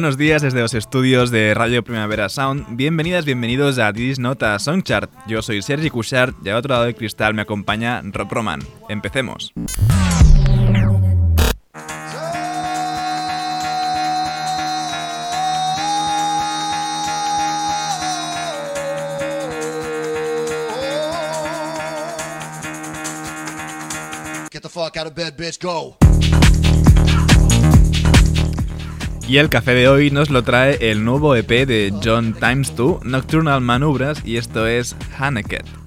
Buenos días desde los estudios de Radio Primavera Sound. Bienvenidas, bienvenidos a This Nota Songchart. Yo soy Sergi Cushart y al otro lado del cristal me acompaña Rob Roman. Empecemos. Get the fuck out of bed, bitch, go. Y el café de hoy nos lo trae el nuevo EP de John Times 2, Nocturnal Manubras, y esto es Haneket.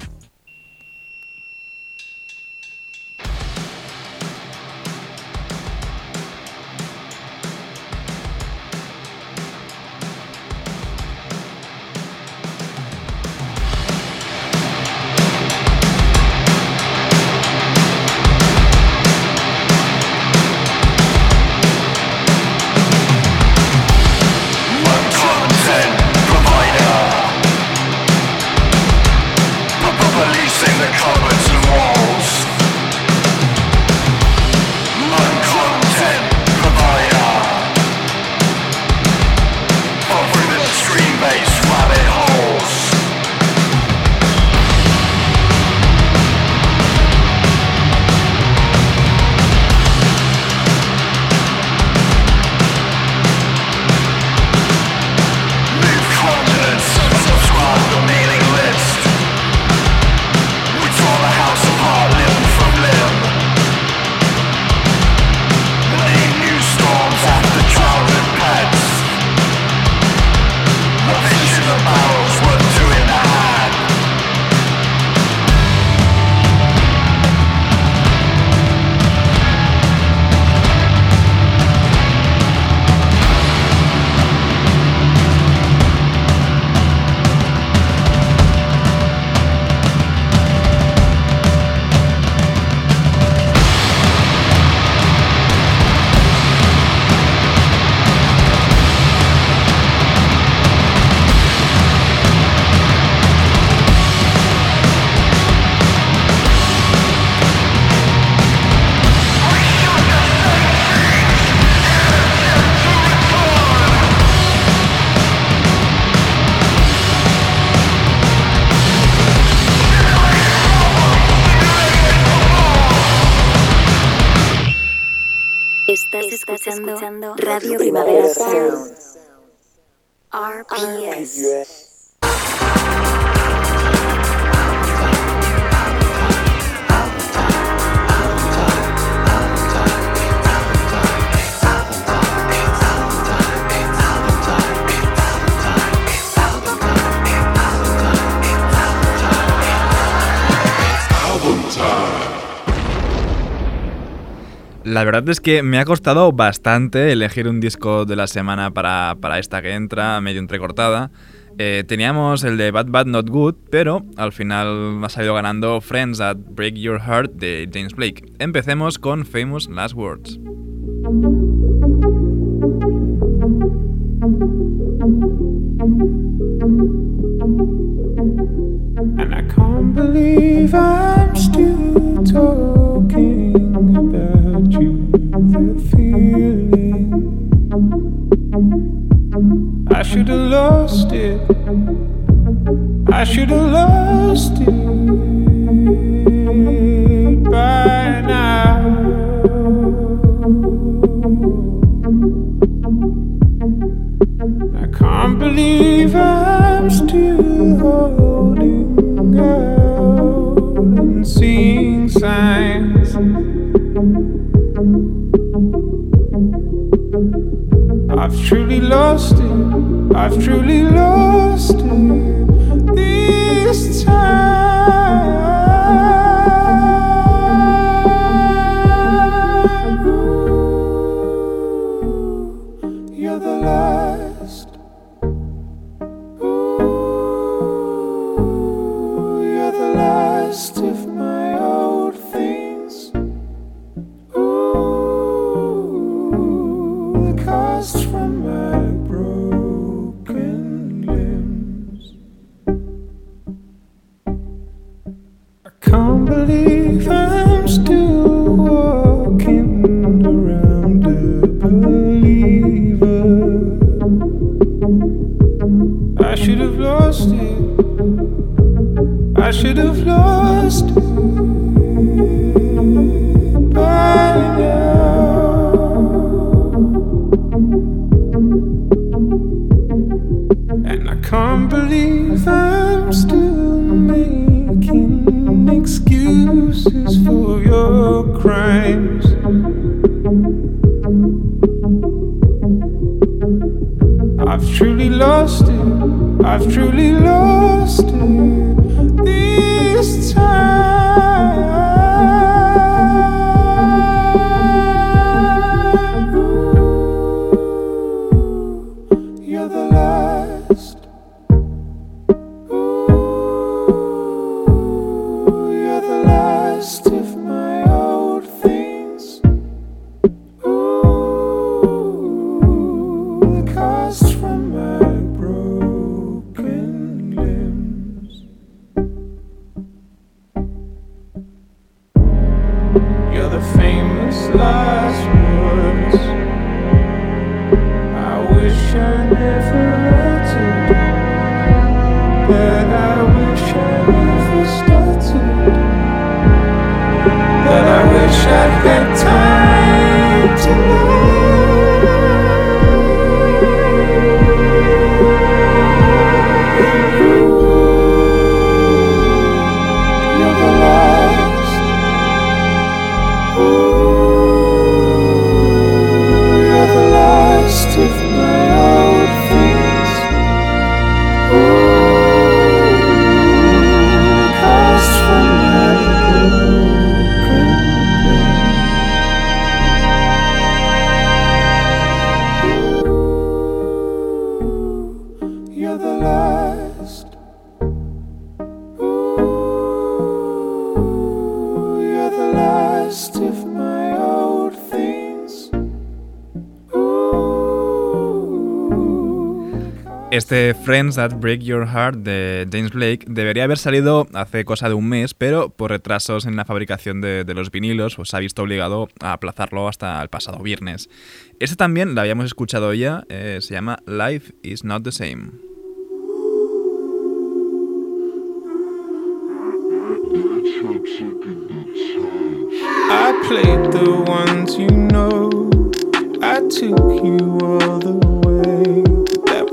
La verdad es que me ha costado bastante elegir un disco de la semana para, esta que entra, medio entrecortada. Eh, teníamos el de Bad Bad Not Good, pero al final ha salido ganando Friends at Break Your Heart de James Blake. Empecemos con Famous Last Words. And I can't believe I'm feeling. I should have lost it. I should have lost it by now. I can't believe I'm still holding out and seeing signs. I've truly lost it. I've truly lost it this time. Este Friends That Break Your Heart de James Blake debería haber salido hace cosa de un mes, pero por retrasos en la fabricación de, de los vinilos pues, ha visto obligado a aplazarlo hasta el pasado viernes. Este también la habíamos escuchado ya, eh, se llama Life is Not the Same.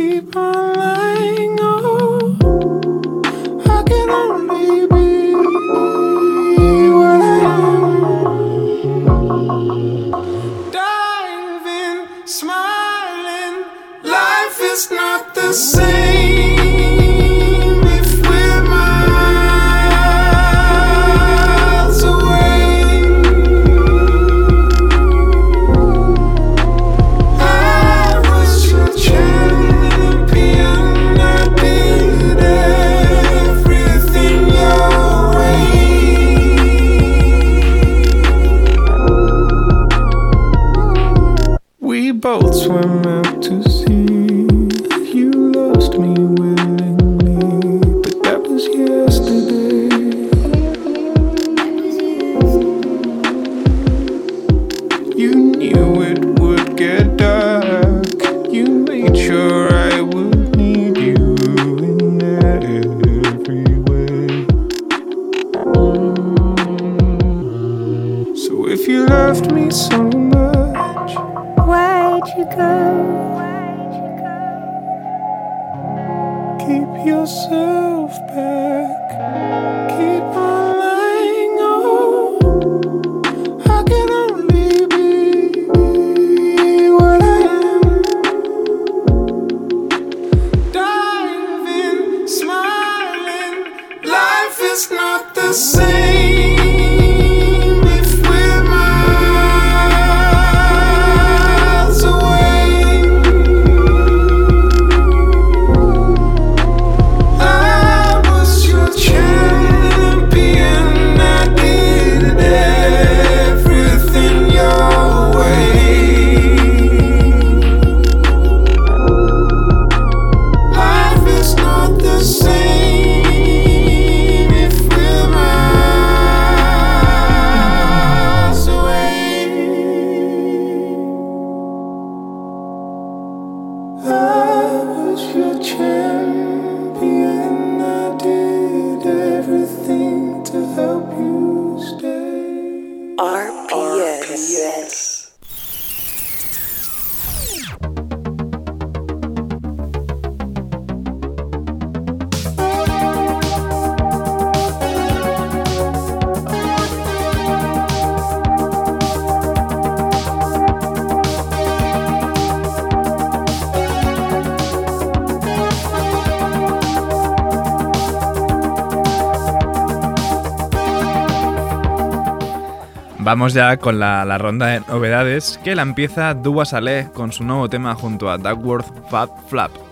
keep on lying. Oh, I can only be what I am. Diving, smiling, life is not the same. RPS. RPS. Vamos ya con la, ronda de novedades, que la empieza Dua Saleh con su nuevo tema junto a Duckworth Fab Flap.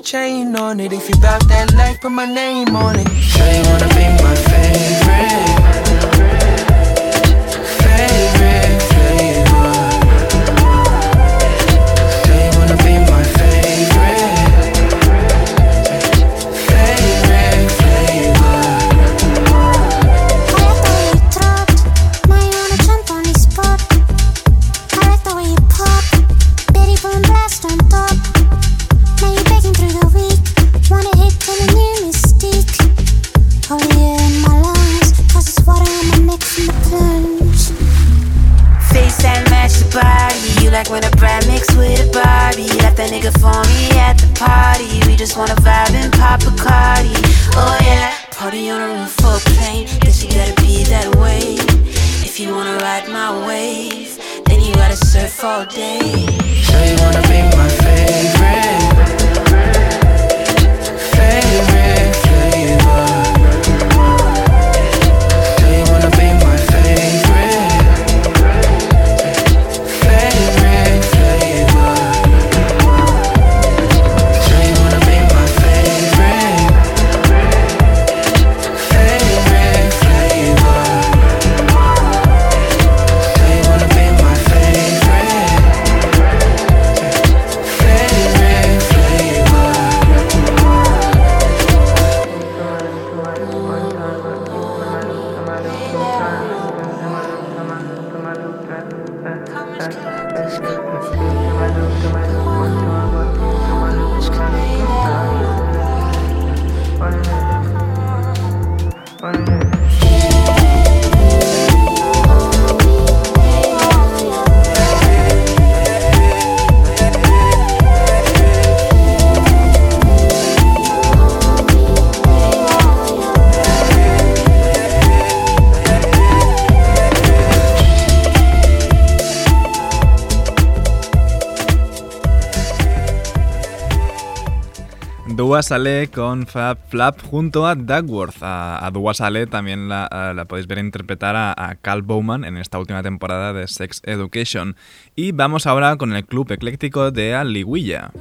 chain on it. If you back Dua Saleh con Fab Flap junto a Duckworth. A, a Dua Saleh también la, podéis ver interpretar a, a Cal Bowman en esta última temporada de Sex Education. Y vamos ahora con el club ecléctico de Aliwilla.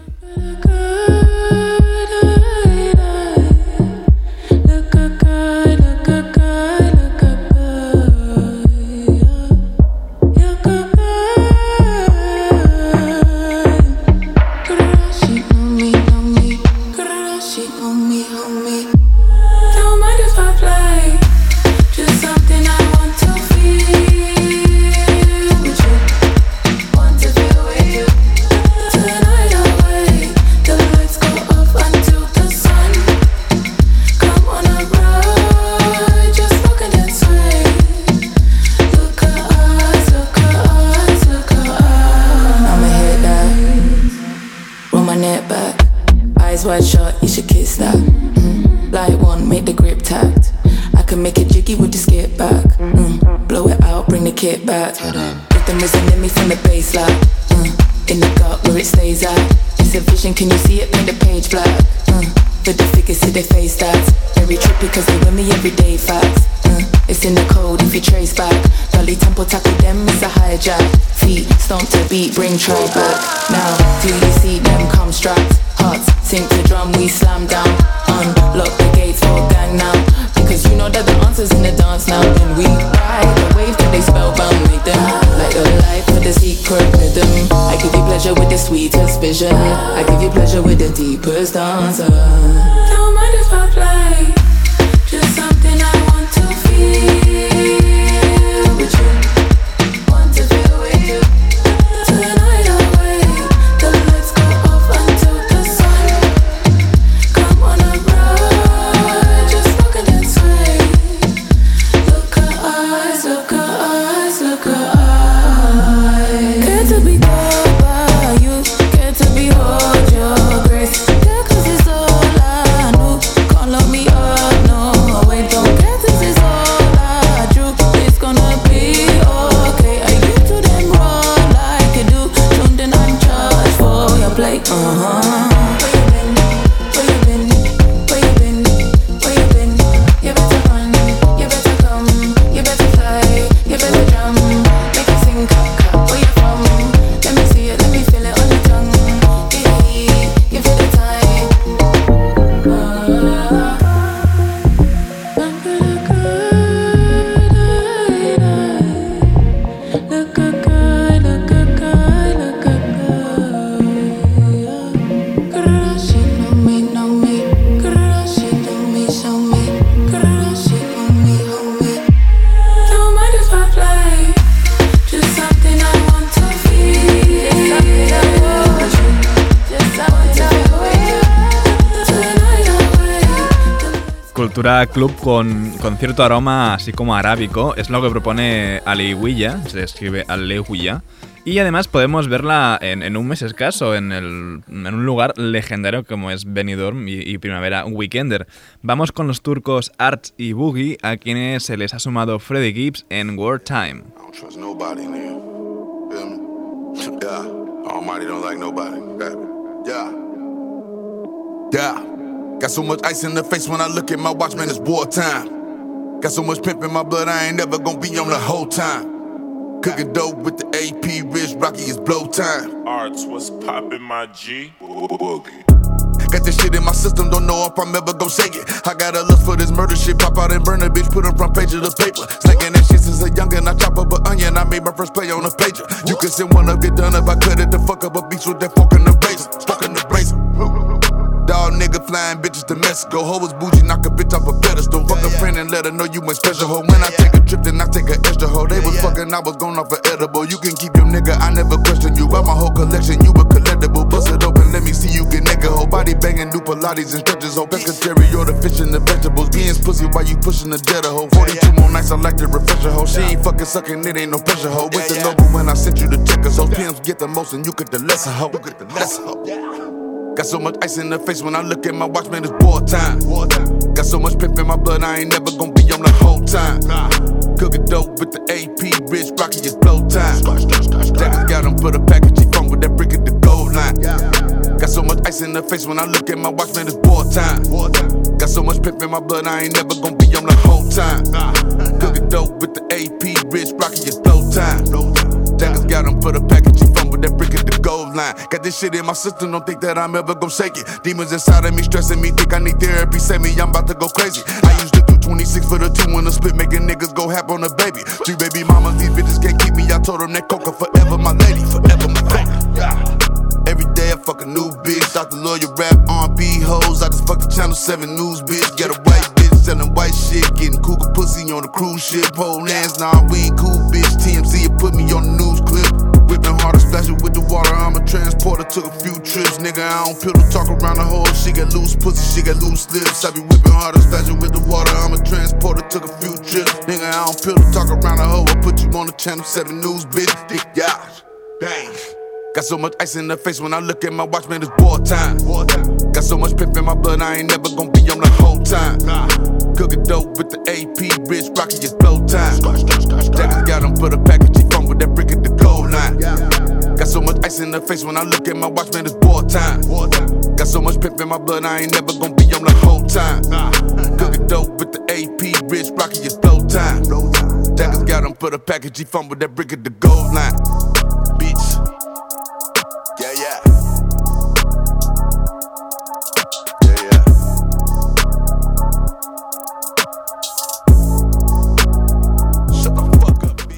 The their face stats. Very trippy cause they with me everyday facts. Mm. It's in the code if you trace back. Gully tempo tackle them, it's a hijack. Feet stomp to beat, bring try back. Now, do you see them come strapped? Hearts sink to drum, we slam down. Unlock the gates for gang now. Because you know that the answer's in the dance now. And we ride the wave that they spellbound, make them like the light for the secret rhythm. I give you pleasure with the sweetest vision. I give you pleasure with the deepest answer. Club con, con cierto aroma así como arábico, es lo que propone Aliwilla, se escribe Aliwilla. Y además podemos verla en, en un mes escaso, en, el- en un lugar legendario como es Benidorm y, y Primavera Weekender. Vamos con los turcos Arts y Boogie, a quienes se les ha sumado Freddie Gibbs en Wartime. I in. Got so much ice in the face when I look at my watch, man, it's wartime. Got so much pimp in my blood, I ain't never gonna be on the whole time. Cooking dope with the AP, Rich Rocky, it's blow time. Arts, was poppin', my G? Got this shit in my system, don't know if I'm ever gon' shake it. I got a lust for this murder shit, pop out and burn a bitch, put on front page of the paper. Slanging that shit since a youngin', I chop up a onion, I made my first play on the pager. You can send one up, get done if I cut it the fuck up a beach with that fork in the razor, fork flying bitches to Mexico. Ho was bougie, knock a bitch off a pedestal. Fuck a friend and let her know you went special. Ho, when I take a trip, then I take an extra hoe. They was fucking, I was going off an edible. You can keep your nigga, I never question you. Buy my whole collection, you a collectible. Bust it open, let me see you get nigga. Ho, body banging, do Pilates and stretches. Ho, pescatary, or the fish and the vegetables. Beans pussy while you pushing the jetter. Ho, 42 more nights, I like the refresher. Ho, she ain't fucking sucking, it ain't no pressure. Ho, with the logo when I sent you the checkers. Ho, PMs get the most and you get the lesser. Ho, you get the lesser. Ho. Got so much ice in the face when I look at my watch, man, it's war time. Got so much pimp in my blood, I ain't never gonna be on the whole time. Cooking dope with the AP, Rich Rocky, it's blow time. Jackers got him for the package, he phone with that brick at the gold line. Got so much ice in the face when I look at my watch, man, it's wartime. Got so much pimp in my blood, I ain't never gonna be on the whole time. Cooking dope with the AP, rich rockin' your throw time. Jackers got them for the package, you fumble that brick at the goal line. Got this shit in my system, don't think that I'm ever gonna shake it. Demons inside of me stressing me, think I need therapy, save me, I'm about to go crazy. I used to do 26 for the two in the split, making niggas go hap on the baby. Three baby mamas, these bitches can't keep me. I told them that coca forever, my lady, forever my. Yeah. Every day I fuck a new bitch. Dr. Lawyer rap R&B hoes. I just fuck the Channel 7 news bitch. Get a white bitch selling white shit. Getting cougar pussy on a cruise ship. Pole lands, nah, we ain't cool bitch. TMZ put me on the news clip. Whipping harder, splashing with the water. I'm a transporter, took a few trips. Nigga, I don't pillow talk around the hole. She got loose pussy, she got loose lips. I be whipping harder, splashing with the water. I'm a transporter, took a few trips. Nigga, I don't pillow talk around the hole. I put you on the Channel 7 news, bitch. Yeah. Bang. Got so much ice in the face when I look at my watch, man, it's war time. Got so much pimp in my blood, I ain't never gonna be on the whole time. Cooking dope with the AP, rich rockin' your flow time. Jackers got them for the package, he fumble that brick at the goal line. Got so much ice in the face when I look at my watch, man, it's wartime. Got so much pimp in my blood, I ain't never gonna be on the whole time. Cooking dope with the AP, rich rockin' your flow time. Jackers got them for the package, he fumble that brick at the goal line.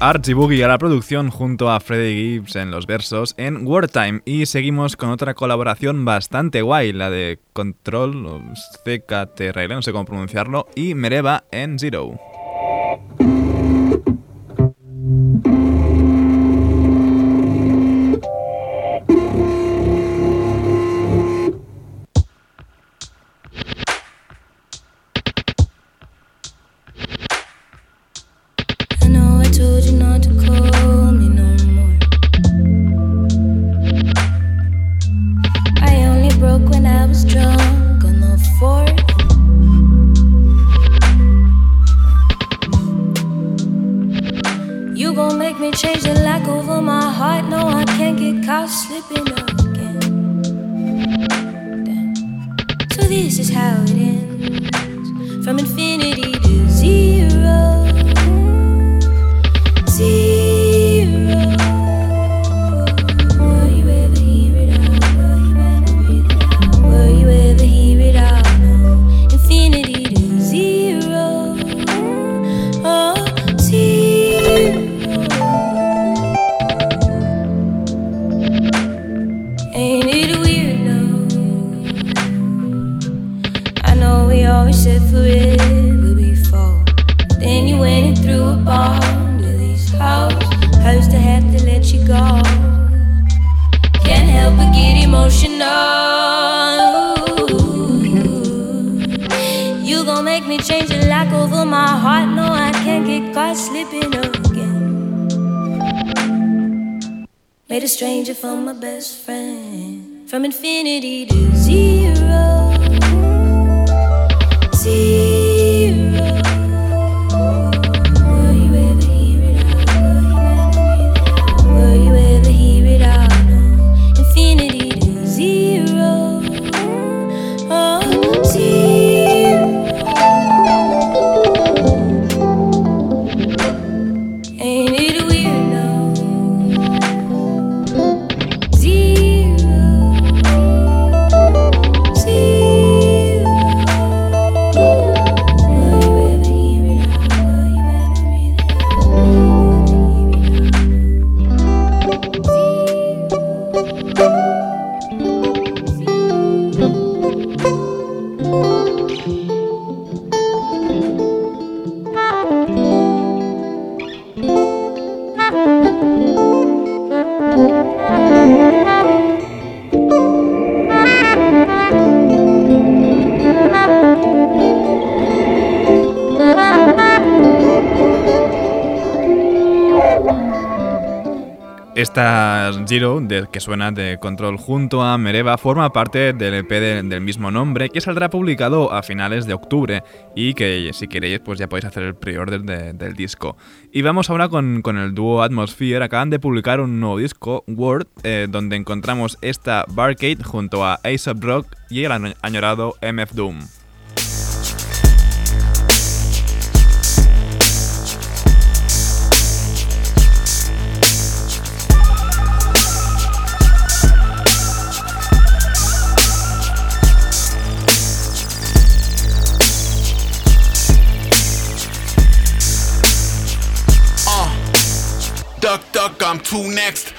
Archie Boogie a la producción junto a Freddie Gibbs en los versos en Wartime y seguimos con otra colaboración bastante guay, la de Control, CKTRL, no sé cómo pronunciarlo, y Mereva en Zero. Over my heart. No, I can't get caught slipping again. So this is how it ends. From infinity to. Zero. Zero, de, que suena de Control junto a Mereva, forma parte del EP de- del mismo nombre que saldrá publicado a finales de octubre y que si queréis pues ya podéis hacer el pre-order de- del disco. Y vamos ahora con, con el dúo Atmosphere, acaban de publicar un nuevo disco, Word, eh, donde encontramos esta Barcade junto a Ace Rock y el año- añorado MF Doom. I'm two next.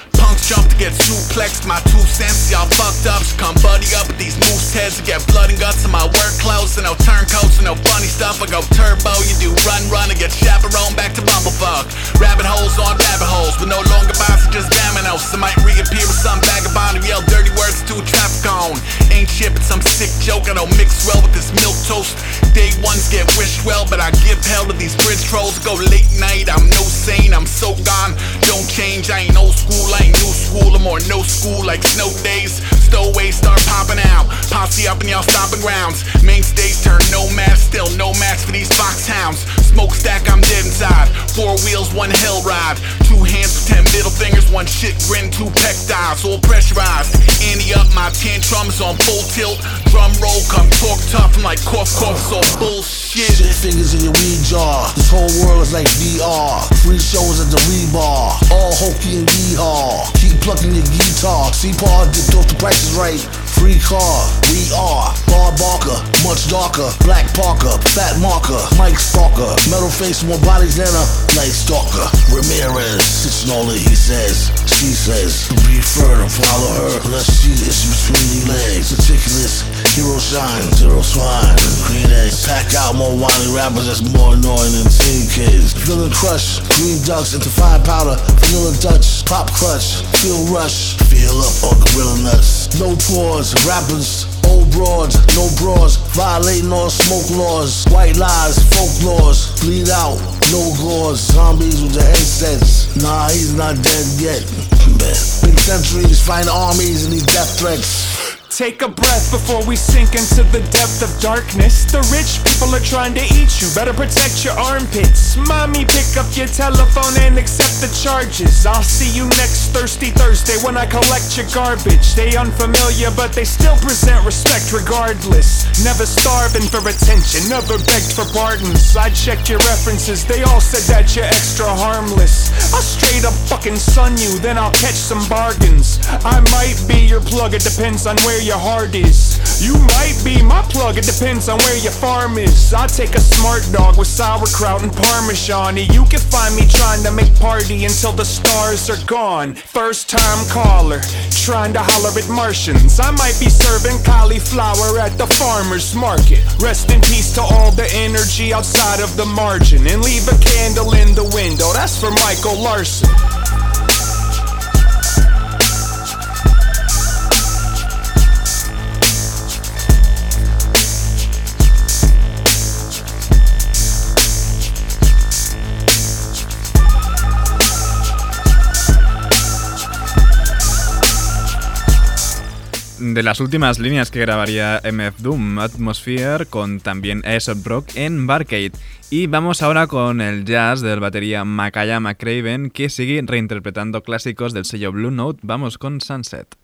Jump to get suplexed. My two cents, y'all fucked up. Just come buddy up with these moose heads and get blood and guts in my work clothes. And no turncoats and no funny stuff. I go turbo, you do run, run and get chaperone back to bumblefuck. Rabbit holes on rabbit holes, but no longer bounce, just dominoes. I might reappear with some vagabond who yell dirty words to a traffic cone. Ain't shit, but some sick joke. I don't mix well with this milk toast. Day ones get wished well, but I give hell to these bridge trolls. Go late night, I'm no sane, I'm so gone. Don't change, I ain't old school, I ain't new school. I'm more no school like snow days. Stowaways start popping out. Posse up in y'all stomping grounds. Mainstays turn no match, still no match for these foxhounds. Smokestack, I'm dead inside. Four wheels, one hell ride. Two hands with ten middle fingers, one shit grin, two pectiles, all pressurized. Annie up, my tantrums on full tilt. Drum roll, come talk tough, I'm like cough, cough, so bullshit. Shit fingers in your weed jar. This whole world is like VR. Free shows at the rebar. All hokey and yeehaw. Keep plucking your guitar. Paul dipped off the prices right. Free car. We are. Bar Barker. Much darker. Black Parker. Fat Marker. Mike Stalker. Metal face more bodies than a night stalker. Ramirez. Sits all that he says. She says. Fair to follow her. Unless she is between your legs. Meticulous. Hero shine. Zero swine. Green eggs. Pack out more wily rappers that's more annoying than teen kids. Villain crush. Green ducks into fine powder. Vanilla Dutch. Pop clutch. Feel rush. Feel up on gorilla nuts. No pause. Rappers. Old broads, no bras, violating all smoke laws, white lies, folklores, bleed out, no gauze, zombies with the headsets. Nah, he's not dead yet. Big centuries, find armies and these death threats. Take a breath before we sink into the depth of darkness. The rich people are trying to eat you. Better protect your armpits. Mommy, pick up your telephone and accept the charges. I'll see you next thirsty Thursday when I collect your garbage. They unfamiliar, but they still present respect regardless. Never starving for attention, never begged for pardons. I checked your references, they all said that you're extra harmless. I'll straight up fucking sun you, then I'll catch some bargains. I might be your plug, it depends on where your heart is. You might be my plug, it depends on where your farm is. I take a smart dog with sauerkraut and parmesan. You can find me trying to make party until the stars are gone. First time caller, trying to holler at Martians. I might be serving cauliflower at the farmer's market. Rest in peace to all the energy outside of the margin. And leave a candle in the window, that's for Michael Larson. De las últimas líneas que grabaría MF Doom, Atmosphere, con también Aesop Rock en Barcade. Y vamos ahora con el jazz del batería Makaya McCraven, que sigue reinterpretando clásicos del sello Blue Note. Vamos con Sunset.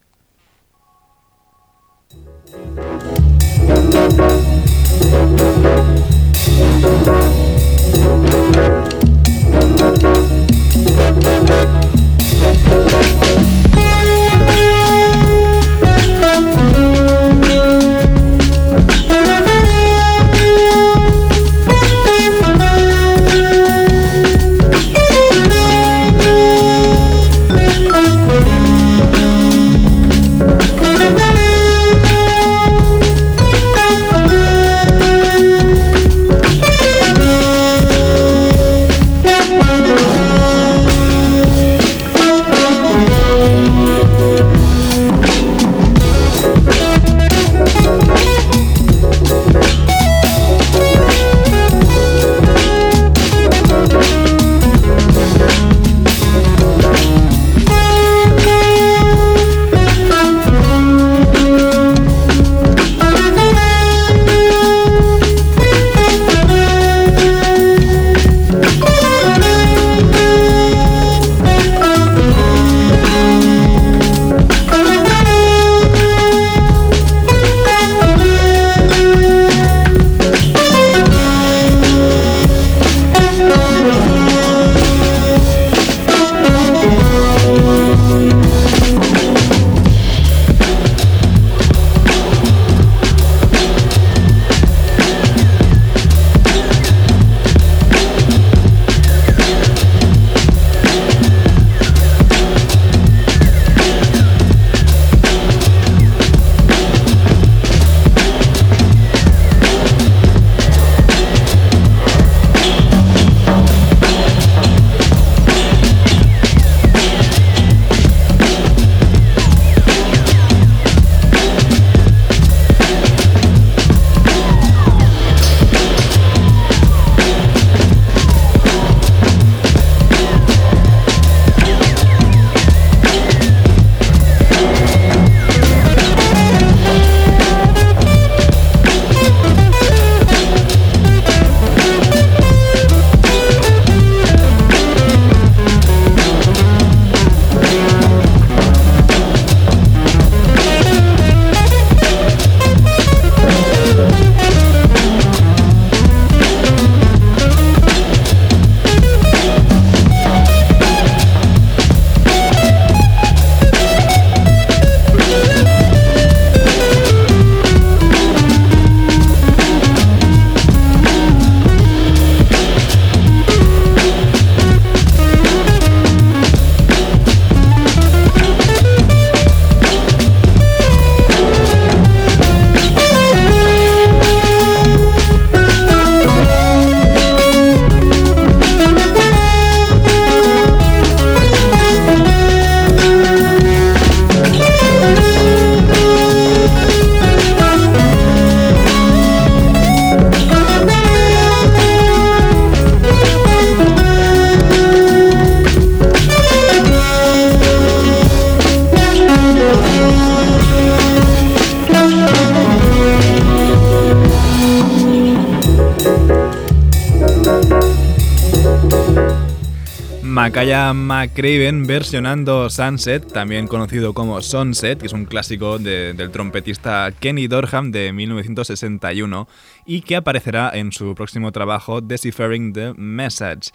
Makaya McCraven versionando Sunset, también conocido como Sunset, que es un clásico de- del trompetista Kenny Dorham de 1961 y que aparecerá en su próximo trabajo Deciphering the Message.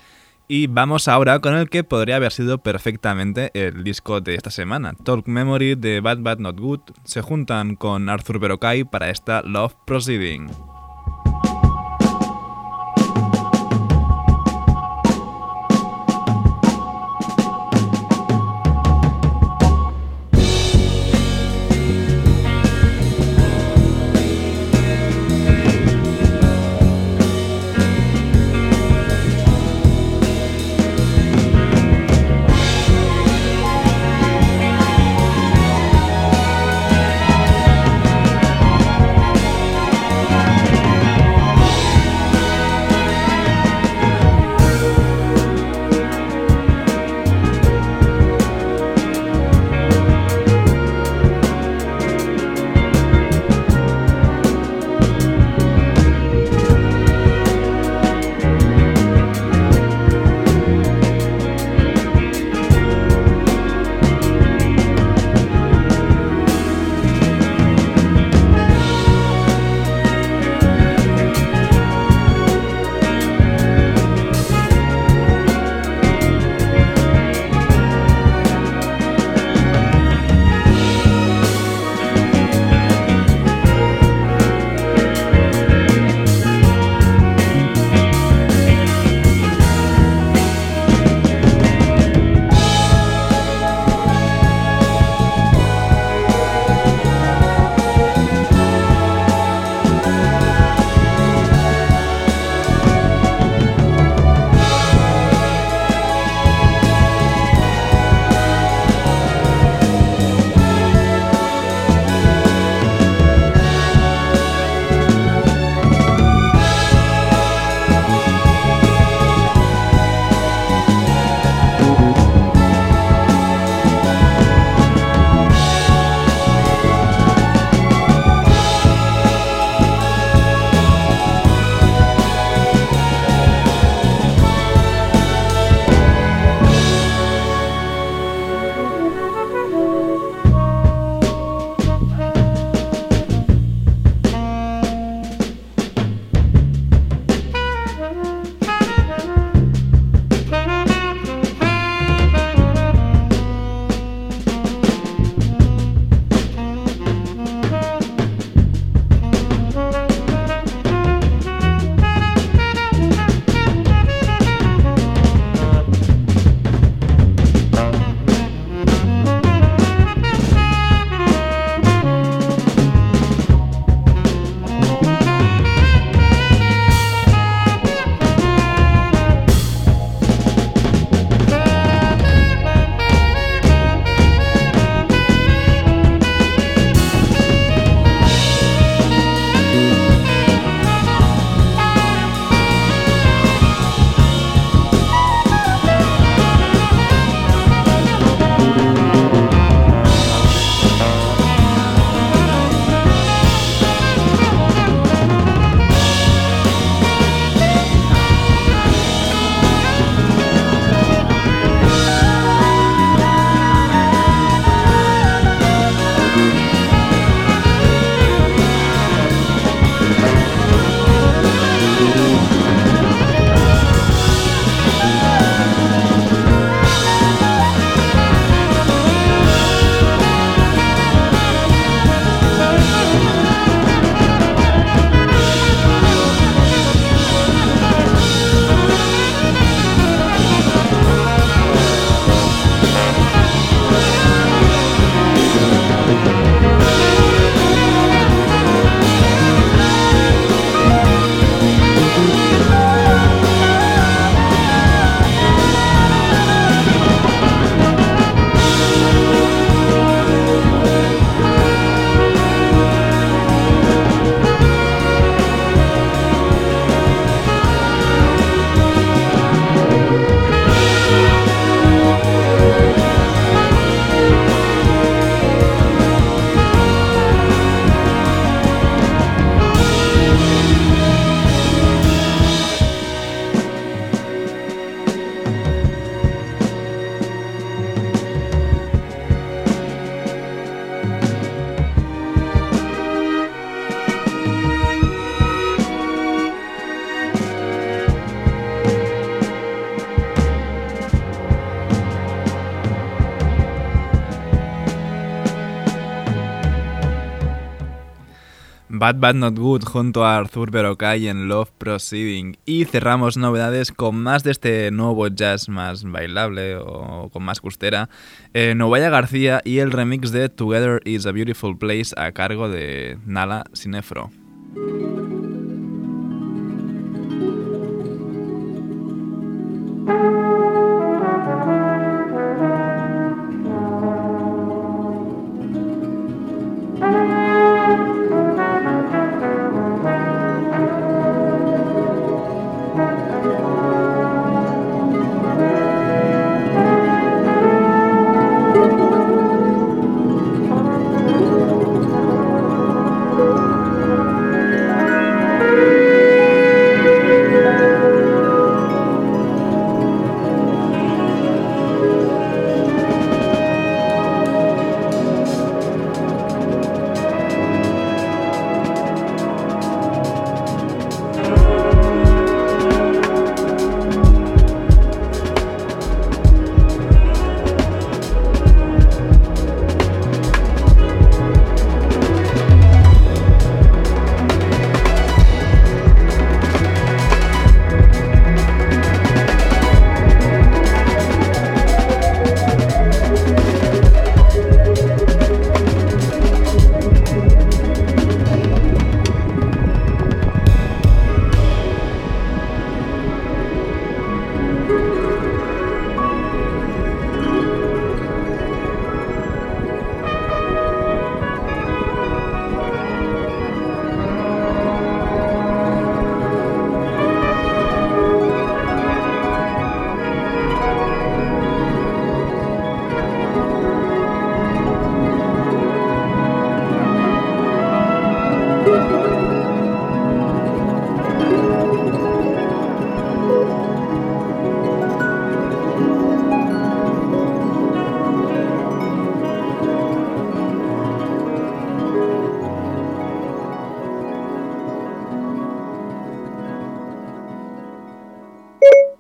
Y vamos ahora con el que podría haber sido perfectamente el disco de esta semana. Talk Memory de Bad Bad Not Good se juntan con Arthur Berokai para esta Love Proceeding. Bad Bad Not Good junto a Arthur Berocay en Love Proceeding. Y cerramos novedades con más de este nuevo jazz más bailable o con más custera. Eh, Novaya García y el remix de Together is a Beautiful Place a cargo de Nala Sinefro.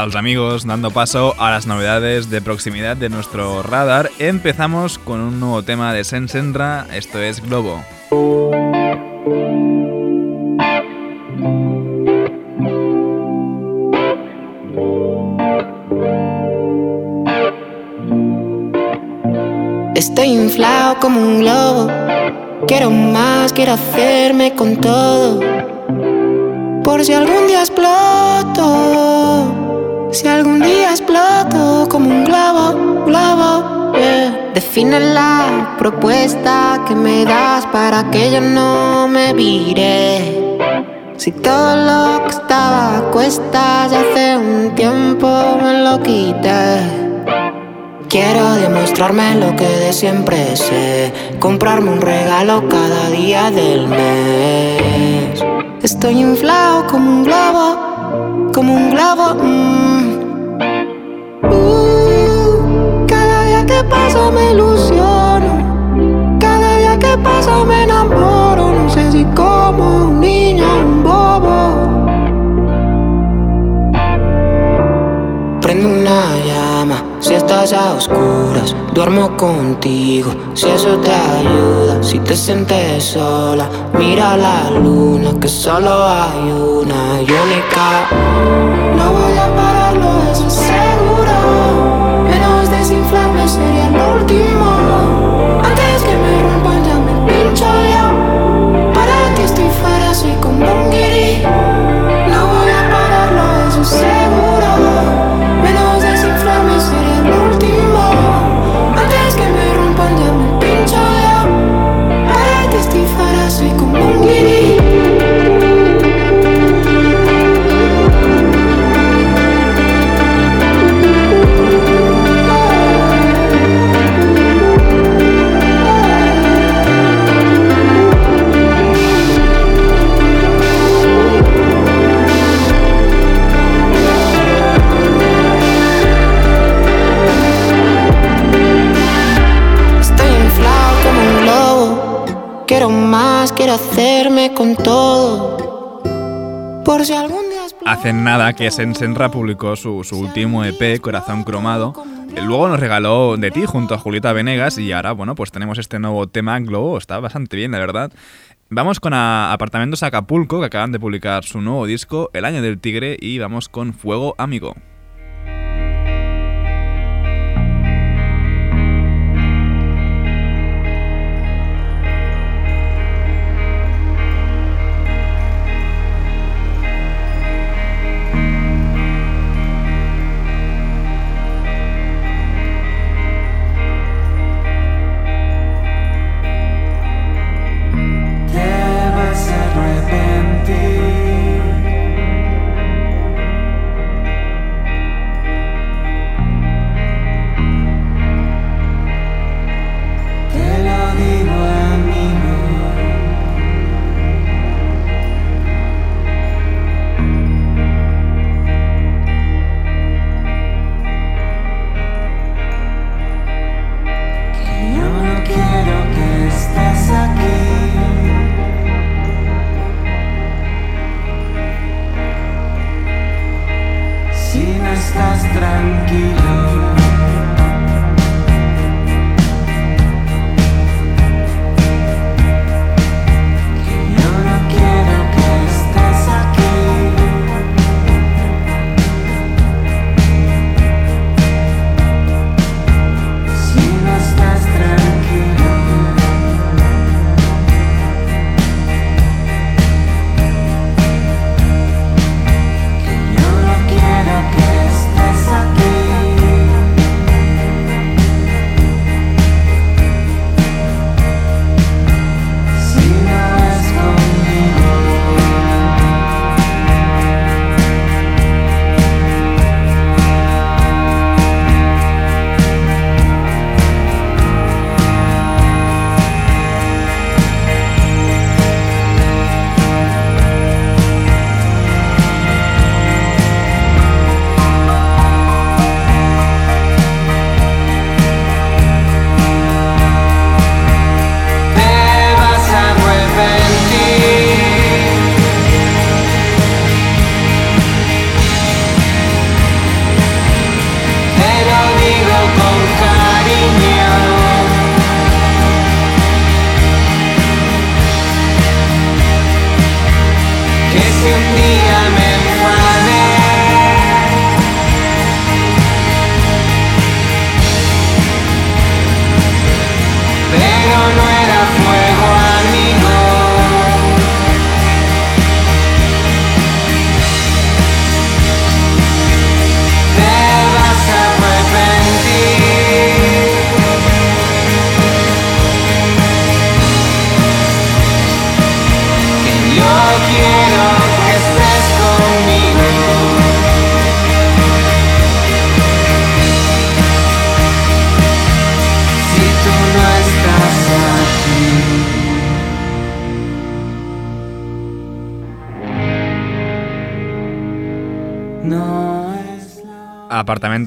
A los amigos, dando paso a las novedades de proximidad de nuestro radar, empezamos con un nuevo tema de Sensenra, esto es Globo. Estoy inflado como un globo. Quiero más, quiero hacerme con todo. Por si algún día exploto. Si algún día exploto como un globo, globo. yeah. Define la propuesta que me das para que yo no me vire. Si todo lo que estaba a cuestas hace un tiempo me lo quité. Quiero demostrarme lo que de siempre sé. Comprarme un regalo cada día del mes. Estoy inflado como un globo, como un globo. mm. Uh, cada día que pasa me ilusiono. Cada día que pasa me enamoro. No sé si como un niño, un bobo. Prendo una si estás a oscuras. Duermo contigo si eso te ayuda. Si te sientes sola, mira la luna que solo hay una y única. No voy a pararlo, eso es hacerme con todo. Por si algún día Hace nada que Sensenra publicó su, su último EP, Corazón Cromado. Eh, Luego nos regaló de ti junto a Julieta Venegas y ahora, bueno, pues tenemos este nuevo tema Globo. Está bastante bien, la verdad. Vamos con Apartamentos Acapulco, que acaban de publicar su nuevo disco, El Año del Tigre, y vamos con Fuego Amigo.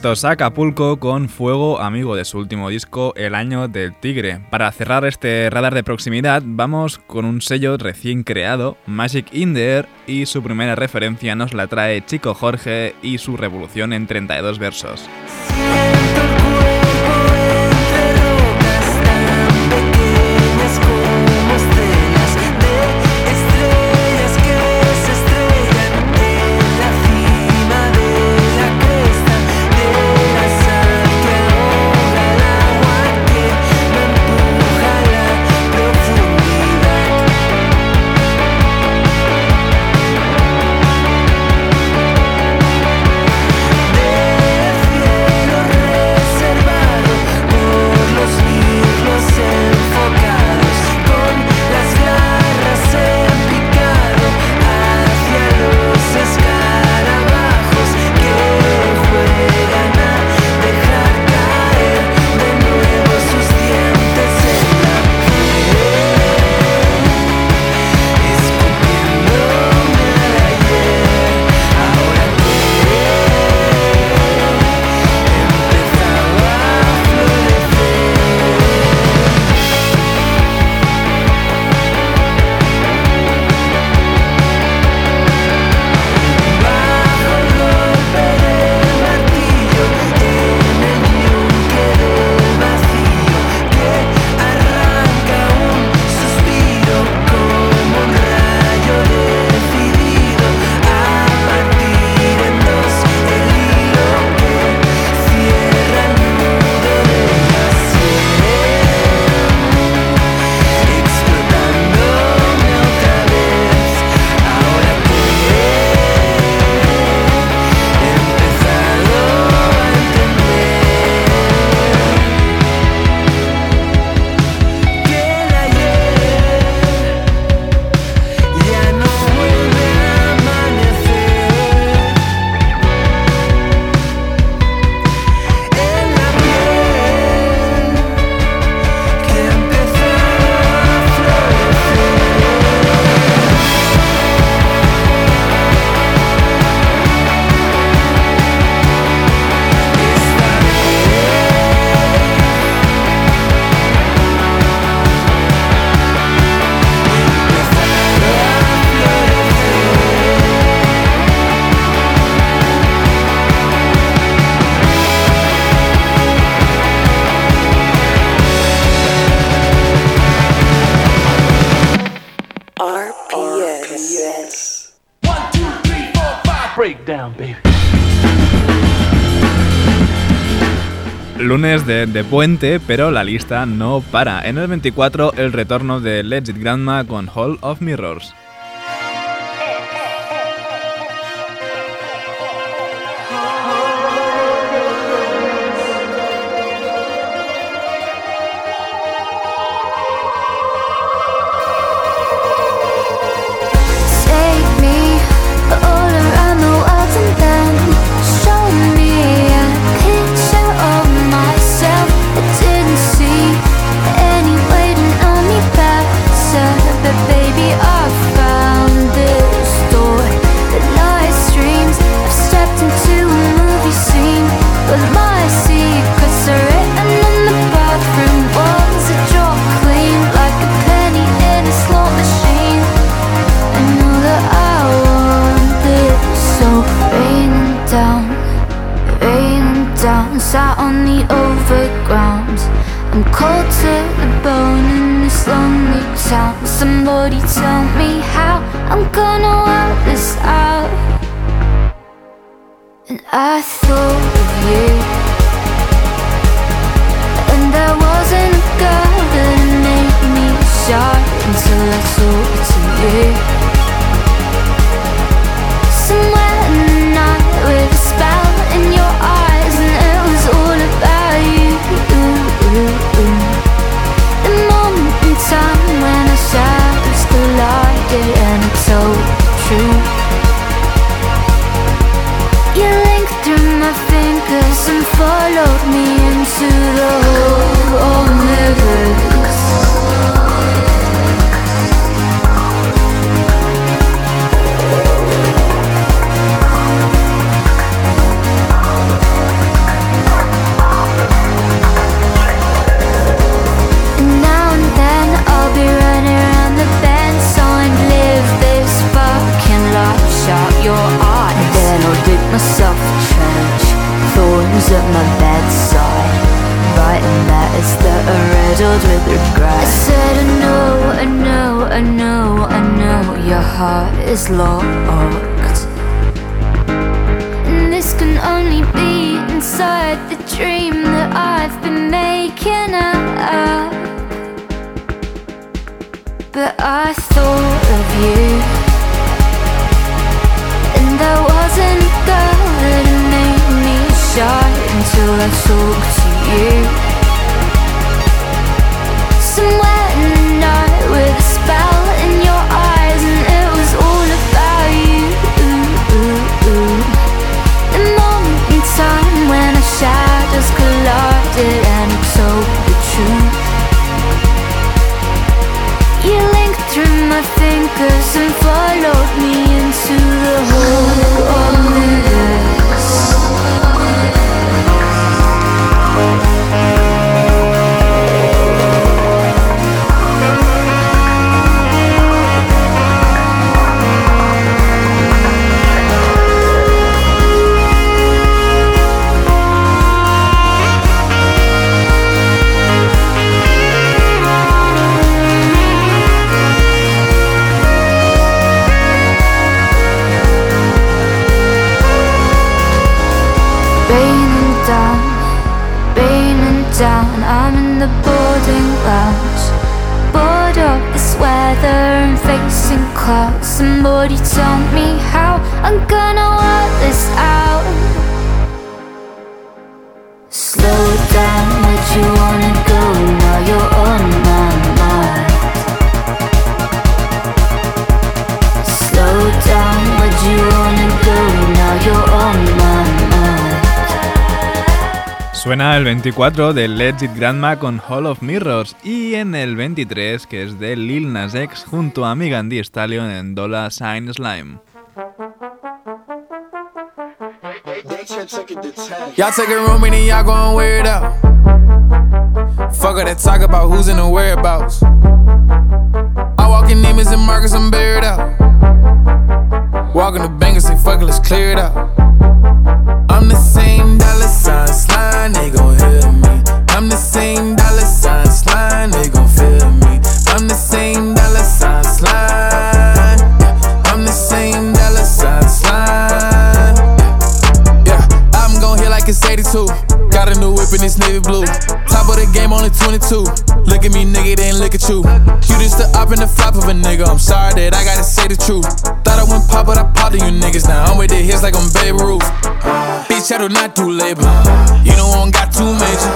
Apartamentos Acapulco con Fuego Amigo de su último disco El Año del Tigre. Para cerrar este radar de proximidad, vamos con un sello recién creado, Magic in y su primera referencia nos la trae Chico Jorge y su revolución en 32 versos. Lunes de, de, puente, pero la lista no para. En el 24, el retorno de Legit Grandma con Hall of Mirrors. The boarding lounge. Bored of this weather and facing clouds. Somebody tell me how I'm gonna work this out. Slow down, where'd you wanna go? Now you're on my mind. Slow down, where'd you wanna go? Now you're Suena el 24 de Legit Grandma con Hall of Mirrors y en el 23 que es de Lil Nas X junto a Megan Thee Stallion en Dollar Sign Slime. Y'all take a room and y'all gon' wear it out. Fuck her that talk about who's in the whereabouts. I walk in Neiman's and Marcus, I'm buried out. Walking the bank and say, fuck it, let's clear it out. I'm the same sign, they gon' hear me. I'm the same dollar sign, slime, they gon' feel me. I'm the same dollar sign, slime. I'm the same dollar sign, slime. Yeah. I'm gon' hear like it's 82. Got a new whip and it's navy blue. Top of the game, only 22. Look at me, nigga, they ain't look at you. You just the up and the flop of a nigga. I'm sorry that I gotta say the truth. Thought I went pop, but I popped you niggas. Now I'm with the hits like I'm Babe Ruth. Bitch, I do not do labor. You know I don't got too major.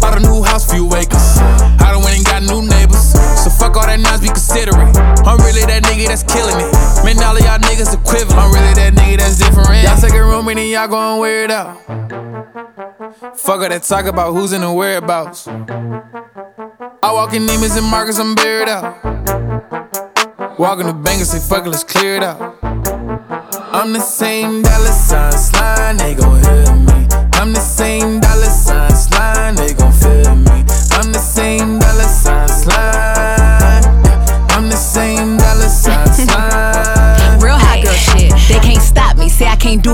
Bought a new house, few acres. I went and got new neighbors. So fuck all that noise, be considerate. I'm really that nigga that's killing it. Man, all of y'all niggas equivalent. I'm really that nigga that's different. Y'all take a room and y'all gon' wear it out. Fuck all that talk about who's in the whereabouts. I walk in Neiman's and Marcus, I'm buried out. Walk in the bank and say, fuck it, let's clear it out. I'm the same dollar sign slime, they gon' hear me. I'm the same dollar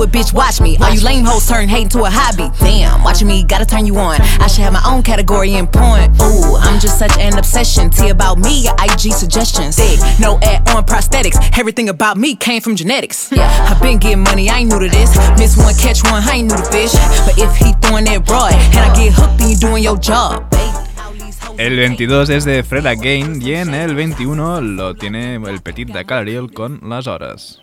do it, bitch. Watch me. All you lame hoes turn hate into a hobby. Damn, watching me gotta turn you on. I should have my own category in porn. Ooh, I'm just such an obsession. T about me, your IG suggestions. Sick, no ad on prosthetics. Everything about me came from genetics. Yeah, I been getting money. I ain't new to this. Miss one, catch one. I ain't new to fish. But if he throwing that broad and I get hooked, then you doing your job. El 22 es de Fred Again y en el 21 lo tiene el Petit de Ca l'Eril con Las Horas.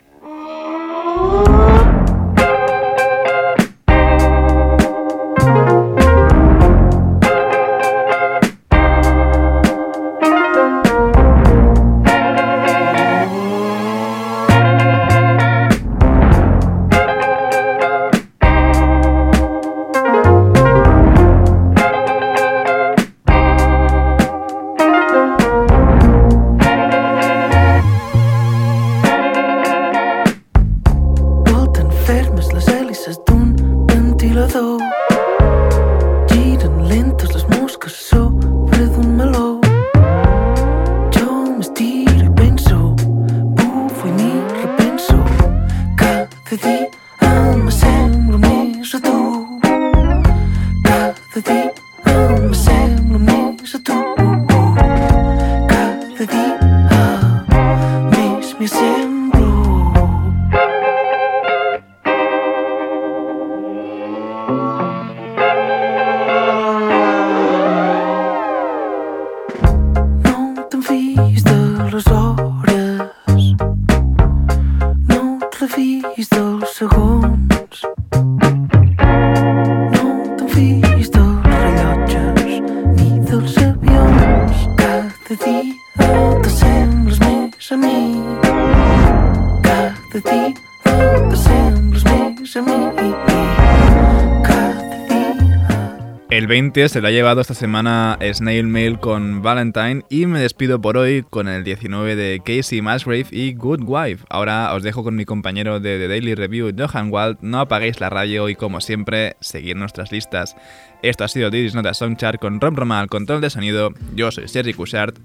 20 se lo ha llevado esta semana Snail Mail con Valentine y me despido por hoy con el 19 de Casey Musgrave y Good Wife. Ahora os dejo con mi compañero de The Daily Review, Johan Wald. No apaguéis la radio y como siempre, seguir nuestras listas. Esto ha sido Didis Nota Songchart con Rom Roma control de sonido. Yo soy Sergi Cushart.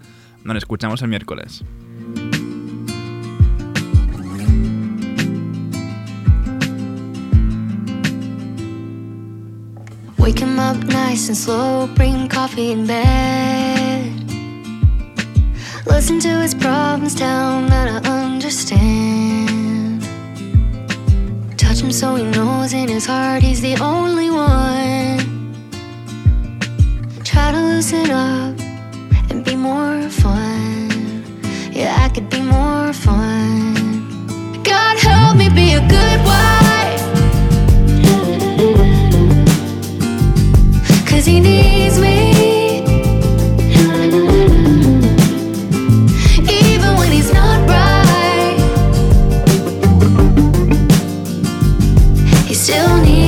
Nos escuchamos el miércoles. Wake him up nice and slow, bring coffee in bed. Listen to his problems, tell him that I understand. Touch him so he knows in his heart he's the only one. Try to loosen up and be more fun. Yeah, I could be more fun. God help me be a good wife. Cause he still needs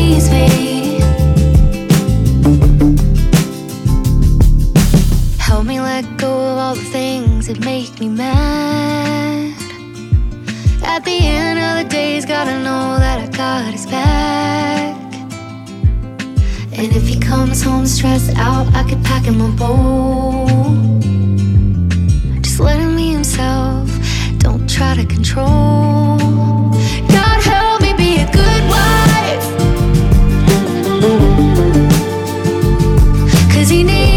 And if he comes home stressed out, I could pack him a bowl. Just let him be himself, don't try to control. God help me be a good wife. Cause he needs